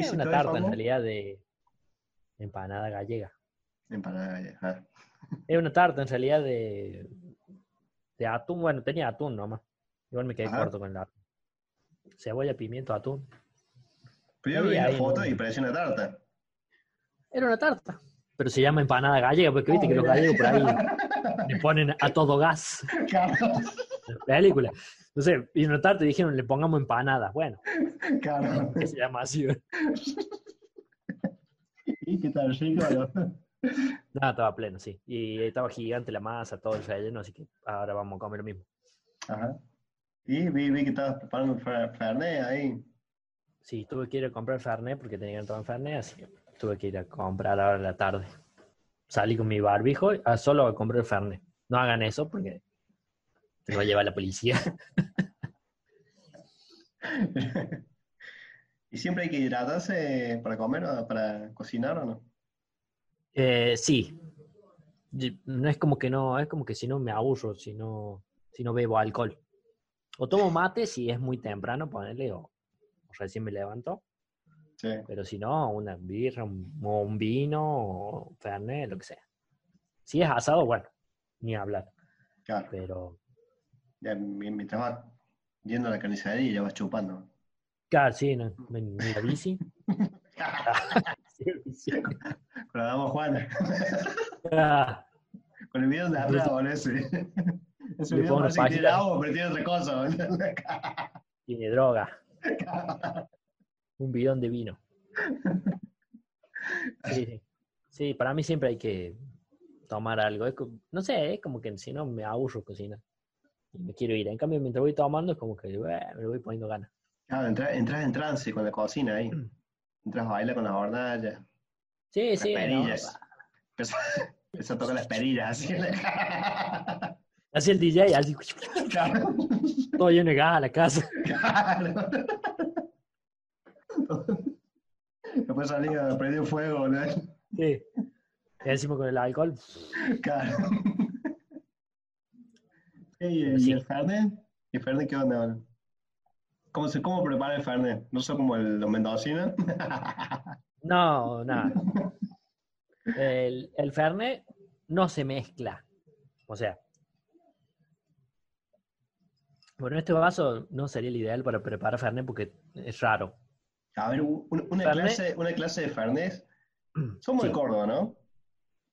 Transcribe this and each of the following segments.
¿Qué Es una tarta en realidad de empanada gallega. Empanada gallega. ah. Es una tarta en realidad de, de atún. Bueno, tenía atún nomás. Igual me quedé Ajá. corto con el atún. Cebolla, pimiento, atún. Pero yo vi la foto y parecía una tarta. Era una tarta. Pero se llama empanada gallega, porque viste que los mira. gallegos por ahí le ponen a todo gas Claro, la película. Entonces, y una tarta y dijeron, le pongamos empanadas. Bueno, claro. que se llama así. ¿Y qué tal, rico? no? Estaba pleno, sí. Y estaba gigante la masa, todo el relleno, así que ahora vamos a comer lo mismo. Ajá. Y vi, vi que estabas preparando fer- Fernet ahí. Sí, tuve que ir a comprar Fernet porque tenía que tomar Fernet, así que tuve que ir a comprar ahora en la tarde. Salí con mi barbijo a solo a comprar Fernet. No hagan eso porque te va a llevar la policía. ¿Y siempre hay que hidratarse para comer o para cocinar o no? Eh, sí. No es como que no, es como que si no me aburro, si no, si no bebo alcohol. O tomo mate si es muy temprano, ponerle, o, o recién me levanto. Sí. Pero si no, una birra, un, o un vino, o fernet, lo que sea. Si es asado, bueno, ni hablar. Claro. Pero, Ya, mi- mientras vas yendo a la carnicería ya vas chupando. claro, sí, no, en, en la bici. Sí, sí. Con la dama Juana. Ah, Con el video de atrás, boludo, ese. Ese video parece que tiene agua, pero tiene otra cosa. tiene droga, un bidón de vino. Sí, sí. Para mí siempre hay que tomar algo. Es no sé, es como que si no me aburro cocinar. Y me quiero ir. En cambio, mientras voy tomando, es como que eh, me lo voy poniendo ganas. Claro, entras, entras en trance con la cocina ahí. Mm. Entras a bailar con la hornalla. Sí, Las sí. no, perillas. Empieza, empieza a tocar las perillas así. Así el DJ, así, Claro. todo lleno de gas a la casa. Claro. Después salía, prendió fuego, ¿no? Sí. Y encima con el alcohol. Claro. ¿Y sí. el Fernet? ¿Y el Fernet qué onda? ahora? ¿Cómo, se, ¿Cómo prepara el Fernet? ¿No son como el, los mendocinos? No, nada. El, el Fernet no se mezcla. O sea. Bueno, este vaso no sería el ideal para preparar Fernet porque es raro. A ver, un- una, clase, una clase de Fernet. Somos de Sí, Córdoba, ¿no?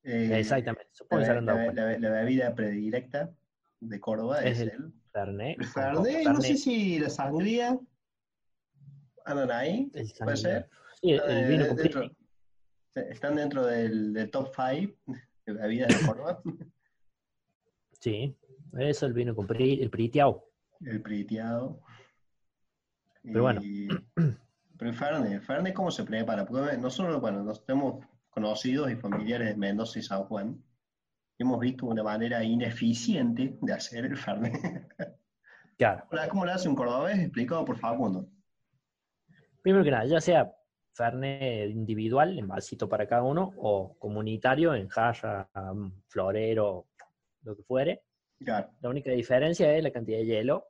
Eh, Exactamente. La, la- dado cuenta. la- la bebida predilecta de Córdoba Es es, el Fernet. el Fernet. No sé si la sangría andan ahí. el puede ser. Sí, el, vino dentro- están dentro del, del top 5 de bebidas de Córdoba. Sí, eso, el vino con Pri- el Pritiao. el priteado. Pero bueno. Y- Pero el Fernet, Fernet, ¿cómo se prepara? Porque nosotros, bueno, nos tenemos conocidos y familiares de Mendoza y San Juan. Hemos visto una manera ineficiente de hacer el Fernet. Claro. ¿Cómo lo hace un cordobés? Explicado por Facundo. Primero que nada, ya sea Fernet individual, en vasito para cada uno, o comunitario, en jarra, um, florero, lo que fuere. Claro. La única diferencia es la cantidad de hielo.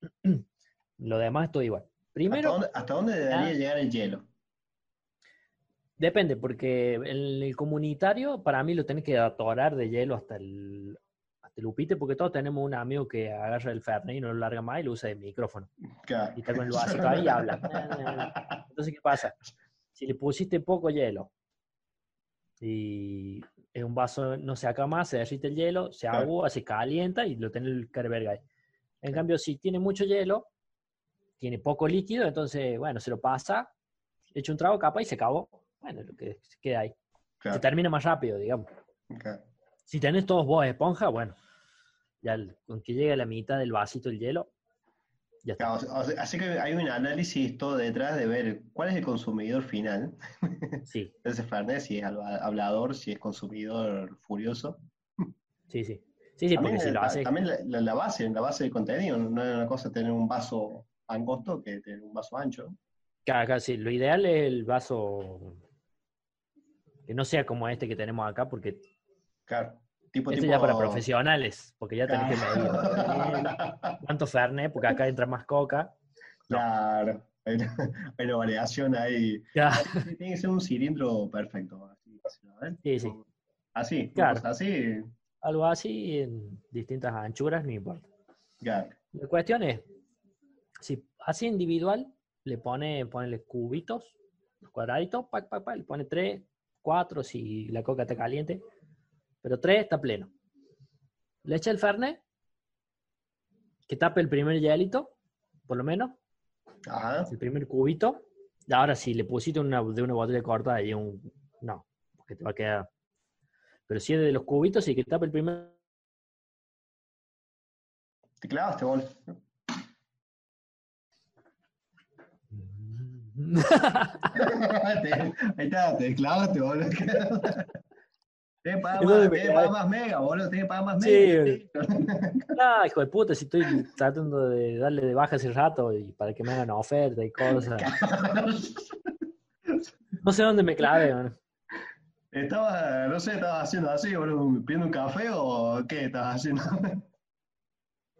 Lo demás todo igual. ¿Hasta Primero, dónde, hasta dónde debería Ah. llegar el hielo? Depende, porque el, el comunitario para mí lo tenés que atorar de hielo hasta el, hasta el upite, porque todos tenemos un amigo que agarra el Fernet y no lo larga más y lo usa de micrófono. Claro. Y está con el vasito ahí y habla. Entonces, ¿qué pasa? Si le pusiste poco hielo y en un vaso no se acá más, se derrite el hielo, se Claro. agua, se calienta y lo tiene el carverga ahí. En cambio, si tiene mucho hielo, tiene poco líquido, entonces, bueno, se lo pasa, echa un trago capa y se acabó. Bueno, lo que queda ahí. Claro. Se termina más rápido, digamos. Si tenés todos vos esponja, bueno, ya el- con que llegue a la mitad del vasito el hielo, ya está. Claro, o sea, así que hay un análisis todo detrás de ver cuál es el consumidor final Sí, ese Fernet, si es habla- hablador, si es consumidor furioso. sí, sí. Sí, sí, porque También, si lo ta- haces también la, la- la base, la base del contenido, no es una cosa tener un vaso angosto que tener un vaso ancho. Claro, claro, sí. Lo ideal es el vaso que no sea como este que tenemos acá, porque Claro. Tipo, este tipo, ya para profesionales, porque ya tenés que medir Claro. cuánto Fernet, porque acá entra más coca. Claro. Hay una, hay una variación ahí. Tiene que ser un cilindro perfecto. Así. Sí, sí. Así, Claro. así, Algo así en distintas anchuras, no importa. claro. La cuestión es, si así individual, le pone, ponele cubitos, cuadraditos, pac, pac, pac, le pone tres, cuatro si la coca está caliente, pero tres está pleno. Le echa el fernet, que tape el primer hielito, por lo menos, Ajá. el primer cubito. Y Ahora, si le pusiste una, de una botella corta, ahí un. No, porque te va a quedar. Pero si es de los cubitos, sí que tape el primer. Te clavaste, bol. Ahí está, te clavaste, boludo. Tienes que pagar Es más, donde me tenés que pagar más mega, boludo. Tienes que pagar más Sí, mega. Ah, hijo de puta, si estoy tratando de darle de baja hace rato y para que me hagan oferta y cosas. No sé dónde me clave, man. Estaba, no sé, estabas haciendo así, boludo, pidiendo un café o qué estabas haciendo.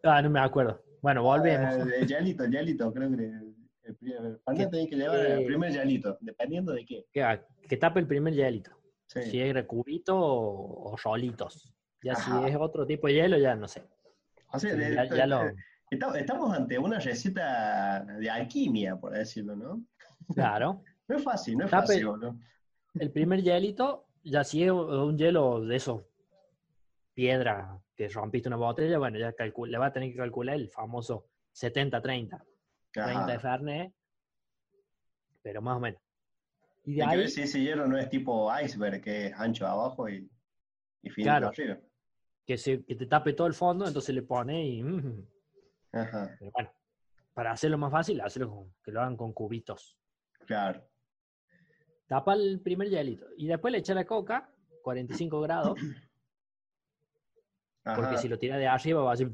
Ah, no me acuerdo. Bueno, volvemos. Eh, El hielito, el hielito, creo que el primer, Que- tenés que llevar el eh, primer hielito, dependiendo de qué. Que, que tape el primer hielito. Sí. Si es cubito o, o rolitos. Ya Ajá. si es otro tipo de hielo, ya no sé. O sea, de- Ya, ya lo, Estamos, ante una receta de alquimia, por decirlo, ¿no? claro. No es fácil, no es Tape- fácil, ¿no? El primer hielito, ya si es un hielo de esos piedra que rompiste una botella, bueno, ya le va a tener que calcular el famoso 70-30. 30 de. Fernet, pero más o menos. Y de Hay que ver ahí, si ese hielo no es tipo iceberg, que es ancho abajo y, y finito Claro. arriba. que, se, que te tape todo el fondo, entonces le pone y... mm, Ajá, pero bueno, para hacerlo más fácil, hacerlo con- que lo hagan con cubitos. claro. Tapa el primer hielito y después le echa la coca, 45 grados, porque si lo tira de arriba va a hacer...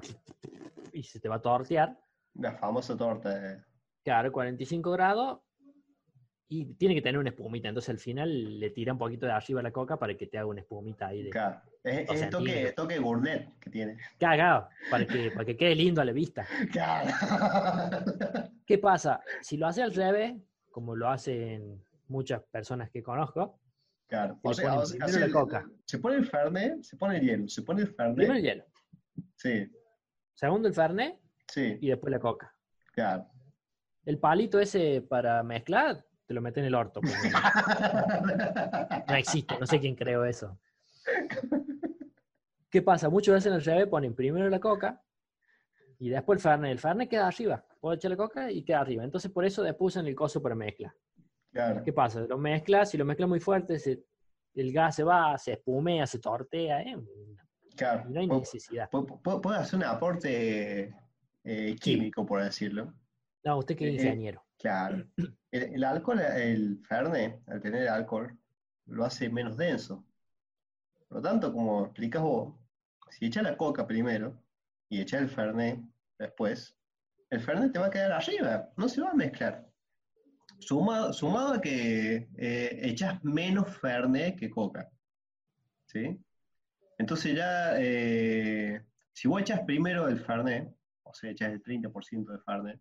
y se te va a tortear. La famosa torta. de- Claro, 45 grados y tiene que tener una espumita. Entonces al final le tira un poquito de arriba la coca para que te haga una espumita ahí de Claro. Es, el toque, toque gourmet que tiene. cagado para que, para que quede lindo a la vista. Claro. ¿Qué pasa? Si lo hace al revés, como lo hacen muchas personas que conozco, Claro. O sea, ponen o sea, primero la se- coca. Se pone el fernet, se pone el hielo, se pone el primero el hielo, Sí, segundo el fernet sí, y después la coca. claro. El palito ese para mezclar, te lo metes en el orto. porque no existe, no sé quién creó eso. ¿Qué pasa? Muchos veces en el revés ponen primero la coca y después el fernet. El fernet queda arriba. Puedo echar la coca y queda arriba. Entonces por eso después usan el coso para mezcla. Claro. ¿Qué pasa? Lo mezclas, si lo mezclas muy fuerte, se- el gas se va, se espumea, se tortea, ¿eh? claro. no hay necesidad. pu- pu- Puede hacer un aporte eh, químico, por decirlo. No, usted que es Eh, ingeniero. Claro. El, el alcohol, el fernet, al tener alcohol, lo hace menos denso. Por lo tanto, como explicas vos, si echas la coca primero y echas el fernet después, el fernet te va a quedar arriba, no se va a mezclar. Sumado, sumado a que eh, echas menos fernet que coca. ¿Sí? Entonces ya, eh, si vos echas primero el fernet, o sea, echas el 30% de fernet,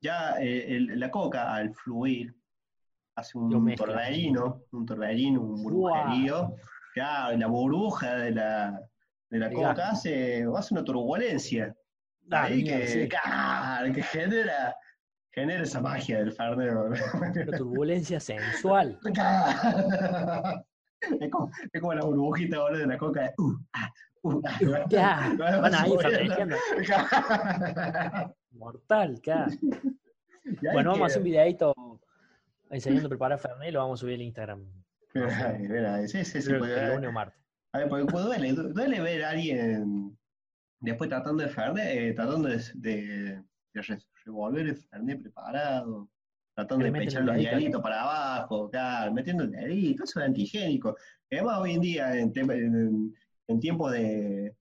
ya eh, el- la coca al fluir hace un torbellino, un torbellino, un burbujerío. Claro, la burbuja de la, de la coca hace, hace una turbulencia. Ah, ahí que, sí. que genera, genera esa magia del Fernet. Una turbulencia sensual. es, como, es como la burbujita ahora de la coca. Uh, ah, uh, ah, Ya, va van ahí. Mortal, ahí Bueno, vamos a hacer un videito enseñando a preparar Fernet y lo vamos a subir al Instagram. Mira, mira, sí, sí, sí, que el lunes o martes. A ver, porque duele, du- duele ver a alguien después tratando de Fernet, eh, tratando de, de- de re- revolver el Fernet preparado, tratando de le meten echar el los hielitos para abajo, claro, metiendo el dedito, eso es antihigiénico. Y Además, hoy en día, en, en- en tiempos de,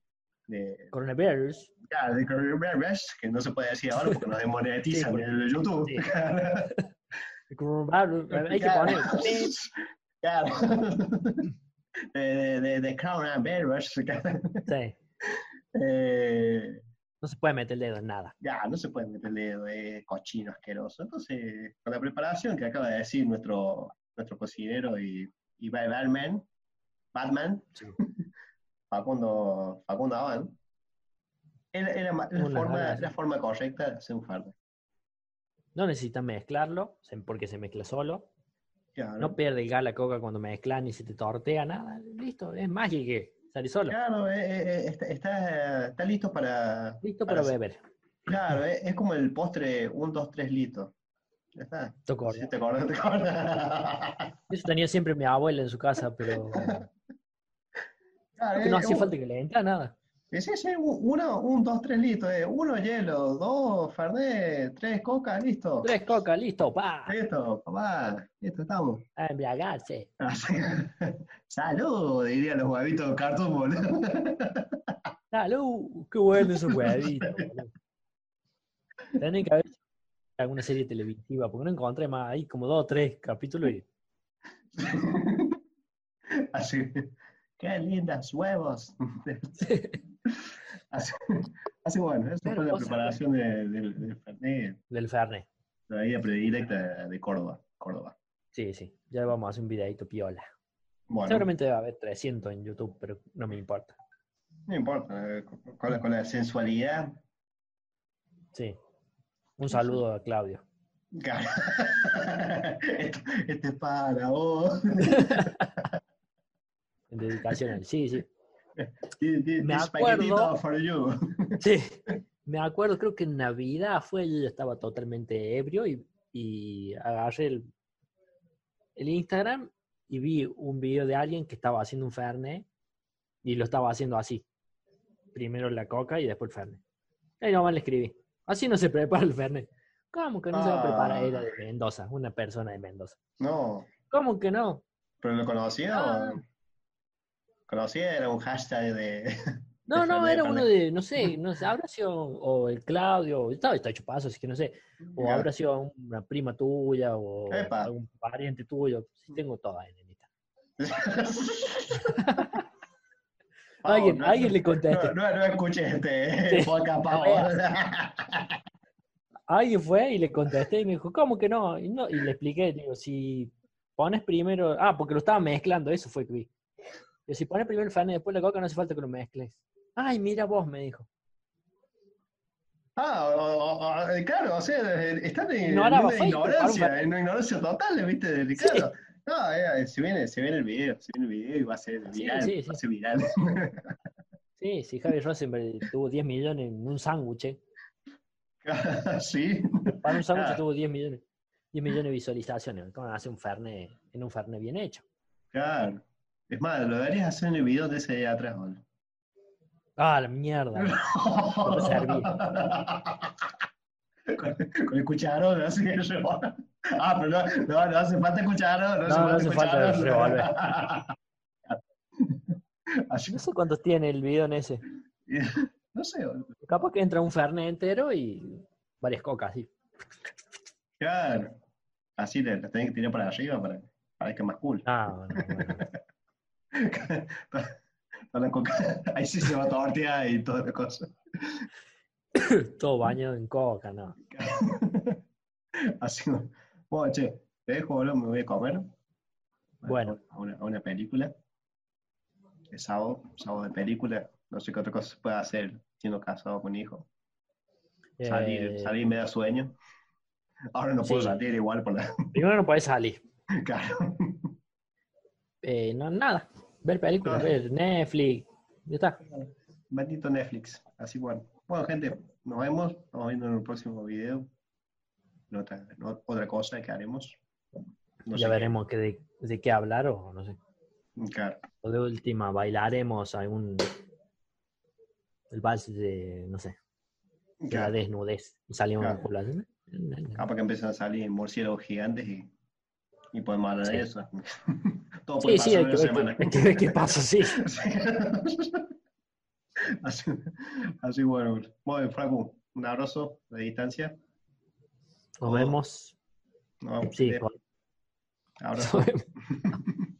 de, Coronavirus. claro, de coronavirus, que no se puede decir ahora porque nos demonetizan Sí, en el YouTube. sí. el coronavirus, Hay que poner. Claro. De, de, de, de coronavirus. Sí. Eh, No se puede meter el dedo en nada. Ya, no se puede meter el dedo, es cochino, asqueroso. Entonces, con la preparación que acaba de decir nuestro, nuestro cocinero y, y Batman, Batman, Sí. Facundo, Facundo Aban, era, era la, forma, la forma correcta de hacer un fardo. No necesitas mezclarlo, porque se mezcla solo. Claro, No pierde el gas la coca cuando mezclan ni se te tortea nada. Listo, es mágico sale solo. claro eh, eh, eh, está, está, está listo para... Listo para para- beber. Claro, es, es como el postre 1, 2, 3 litros. Ya está. Toco. Sí, te acordás, te acordás. Eso tenía siempre mi abuela en su casa, pero Claro, no eh, hacía un- falta que le entra nada. Sí, sí, sí, u- uno, un, dos, tres litros, eh. Uno hielo, dos Fernet, tres coca, listo. Tres coca, listo, pa, Listo, papá, listo, estamos. a embriagarse. Salud, dirían los huevitos de cartón, boludo. ¡Salud! ¡Qué bueno esos huevitos! boludo. Tenés que haber alguna serie televisiva, porque no encontré más. Hay como dos o tres capítulos y Así, qué lindas huevos. Así, así bueno, Pero fue la preparación de- del del Fernet, del Fernet. la bebida predilecta de Córdoba. Córdoba. Sí, sí. Ya vamos a hacer un videito piola. Bueno, Seguramente debe haber 300 en YouTube, pero no me importa. no importa, eh, con, la, con la sensualidad. Sí. Un saludo a Claudio. Esto, este es para vos. En dedicación a él. Sí, sí. Me acuerdo- paquetito for you. Sí. Me acuerdo, creo que en Navidad fue, yo estaba totalmente ebrio y, y agarré el, el Instagram y vi un video de alguien que estaba haciendo un Fernet y lo estaba haciendo así. Primero la coca y después el Fernet. Y nomás le escribí. Así no se prepara el Fernet. ¿Cómo que no se va a preparar? Era de Mendoza, una persona de Mendoza. No, ¿Cómo que no? pero lo conocía. Ah. o- Conocía, era un hashtag de. No, de no, era uno de, no sé, no sé, habrá sido, o el Claudio, estaba está hecho paso, así que no sé, o Ya. habrá sido una prima tuya, o Epa. algún pariente tuyo, sí tengo todas en Alguien, no- alguien le conteste. No, no, no escuches este Sí. podcast. Alguien fue y le contesté y me dijo, ¿cómo que no? Y, no, y le expliqué, digo, si pones primero, ah, porque lo estaba mezclando, eso fue que vi. Digo, si pones primero el fan y después la coca, no hace falta que lo mezcles. Ay, mira vos, me dijo. Ah, o- o- o- claro, o sea, están en, una Facebook, ignorancia, en una ignorancia total, ¿viste? Ricardo. No, eh, se, viene, se viene el video, se viene el video y va a ser Sí, viral, sí, va a sí. ser viral. Sí, sí, Javi Rosenberg tuvo 10 millones en un sándwich. ¿eh? sí. Para un sándwich Ah. tuvo 10 millones, 10 millones de visualizaciones. ¿Cómo hace un Fernet en un Fernet bien hecho? Claro. Es más, lo deberías hacer en el video de ese de atrás, boludo. Ah, la mierda. No con, con el cucharón, así que yo. Ah, pero no, no, no hace falta cucharón, no, No, no hace falta revolver. Así- No sé cuántos tiene el video en ese. no sé, boludo. Capaz que entra un Fernet entero y varias cocas, sí. Claro. Así le, tenés que tirar para arriba para, para que más cool. No, no, bueno. Para la coca- Ahí sí se va a tortear y toda la cosa. Todo bañado en coca, no. Así. Bueno, che, te dejo, boludo, me voy a comer. Bueno. A una, a una película. Es sábado, sábado de película. No sé qué otra cosa se puede hacer siendo casado con hijo. Salir, Eh, salir me da sueño. Ahora no puedo Sí. salir igual por la. Primero no podés salir. Claro. Eh, no, nada. Ver películas, No. ver Netflix. Ya está. Bendito Netflix. Así bueno. Bueno, gente, nos vemos. Estamos viendo en el próximo video. Otra, cosa que haremos. No ya veremos qué de, de qué hablar o no sé. Claro. O de última, bailaremos algún. El vals de, no sé, de la desnudez. Y salimos Claro. a jugar. Capaz que empiezan a salir murciélagos gigantes y, y podemos hablar de Sí. eso. Todo puede Sí, sí, pasar en una semana. hay que qué pasa, sí. así, así bueno. Bueno, Franco, un abrazo de distancia. Nos vemos. Nos vemos. Sí, Abrazo.